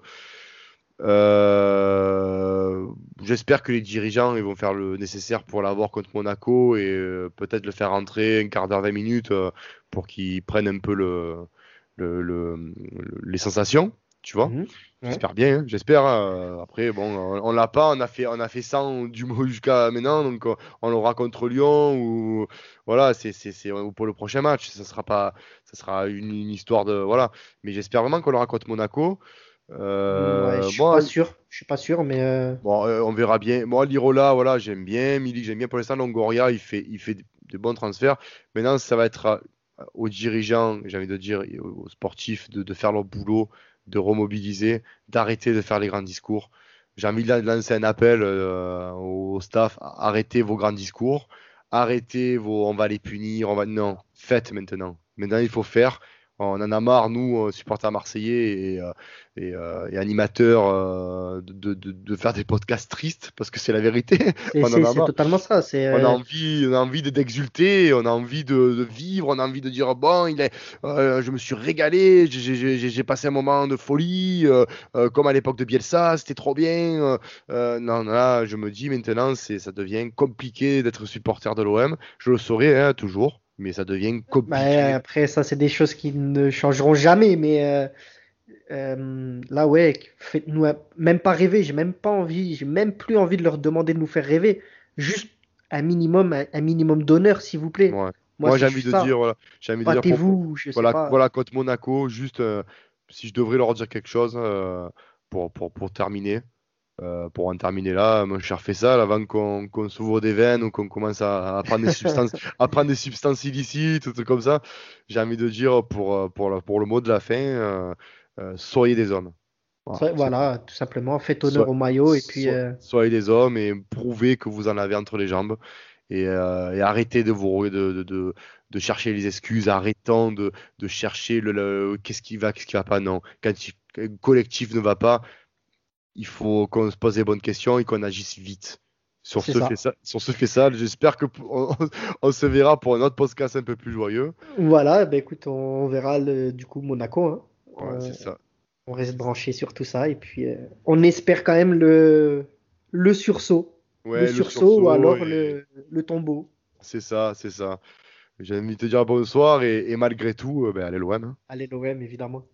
Euh, J'espère que les dirigeants ils vont faire le nécessaire pour l'avoir contre Monaco et euh, peut-être le faire rentrer un quart d'heure, 20 minutes euh, pour qu'il prenne un peu le, le- le- le- les sensations, tu vois. Mhm. Ouais. J'espère bien, hein, j'espère. après, bon, on, on l'a pas, on a fait, on a fait 100 du mot jusqu'à maintenant, donc on, on l'aura contre Lyon ou voilà, c'est c'est c'est pour le prochain match. Ça sera pas, ça sera une, une histoire de voilà. Mais j'espère vraiment qu'on l'aura contre Monaco. Euh, Ouais, je suis moi, pas sûr. Je suis pas sûr, mais euh, Bon, euh, on verra bien. Moi, Lirola, voilà, j'aime bien. Milik, j'aime bien. Pour l'instant, Longoria, il fait, il fait de, bons transferts. Maintenant, ça va être à- aux dirigeants, j'ai envie de dire, aux sportifs de, de faire leur boulot, de remobiliser, d'arrêter de faire les grands discours. J'ai envie de lancer un appel au staff. Arrêtez vos grands discours. Arrêtez vos on va les punir. On va... Non, faites maintenant. Maintenant, il faut faire. On en a marre, nous, euh, supporters marseillais et, euh, et, euh, et animateurs, de, de- de faire des podcasts tristes, parce que c'est la vérité. [laughs] c'est totalement ça. On a envie, on a envie de- d'exulter, on a envie de, de vivre, on a envie de dire bon, il est, euh, je me suis régalé, j'ai- passé un moment de folie, euh, euh, comme à l'époque de Bielsa, c'était trop bien. non, non, là, je me dis maintenant, c'est, ça devient compliqué d'être supporter de l'OM. Je le saurai hein, toujours, mais ça devient bah, compliqué. après, ça, c'est des choses qui ne changeront jamais, mais euh, euh, là, ouais, faites-nous même pas rêver. J'ai même pas envie, j'ai même plus envie de leur demander de nous faire rêver. Juste un minimum, un, un minimum d'honneur, s'il vous plaît. Ouais. Moi, Moi, j'ai envie de ça. dire, voilà, j'ai envie de dire sais Voilà, pas. voilà, contre Monaco, juste euh, si je devrais leur dire quelque chose pour, pour, pour terminer, euh, pour en terminer là, mon cher Fessal, avant qu'on qu'on s'ouvre des veines ou qu'on commence à, à prendre des substances, à prendre des substances illicites, ou trucs comme ça, j'ai envie de dire pour, euh, pour, la- pour le mot de la fin, euh, euh, soyez des hommes. Voilà, tout simplement, faites honneur au maillot et puis So- Soyez des hommes et prouvez que vous en avez entre les jambes. Et, euh, et arrêtez de vous de, de, de, de chercher les excuses, arrêtons de, de chercher le, le- qu'est-ce qui va, qu'est-ce qui va pas. Non, quand un collectif ne va pas, il faut qu'on se pose les bonnes questions et qu'on agisse vite. Sur ce, ça. fait ça, sur ce fait ça, j'espère que on, [laughs] on se verra pour un autre podcast un peu plus joyeux. voilà, ben écoute, on verra le, du coup Monaco. hein. Ouais, ça. On reste branché sur tout ça et puis euh, on espère quand même le, le sursaut. Ouais, le le sursaut ou alors et- le, le tombeau. C'est ça, c'est ça. J'ai envie de te dire bonsoir et, et malgré tout, euh, ben, allez loin. hein. Allez, l'OM, évidemment.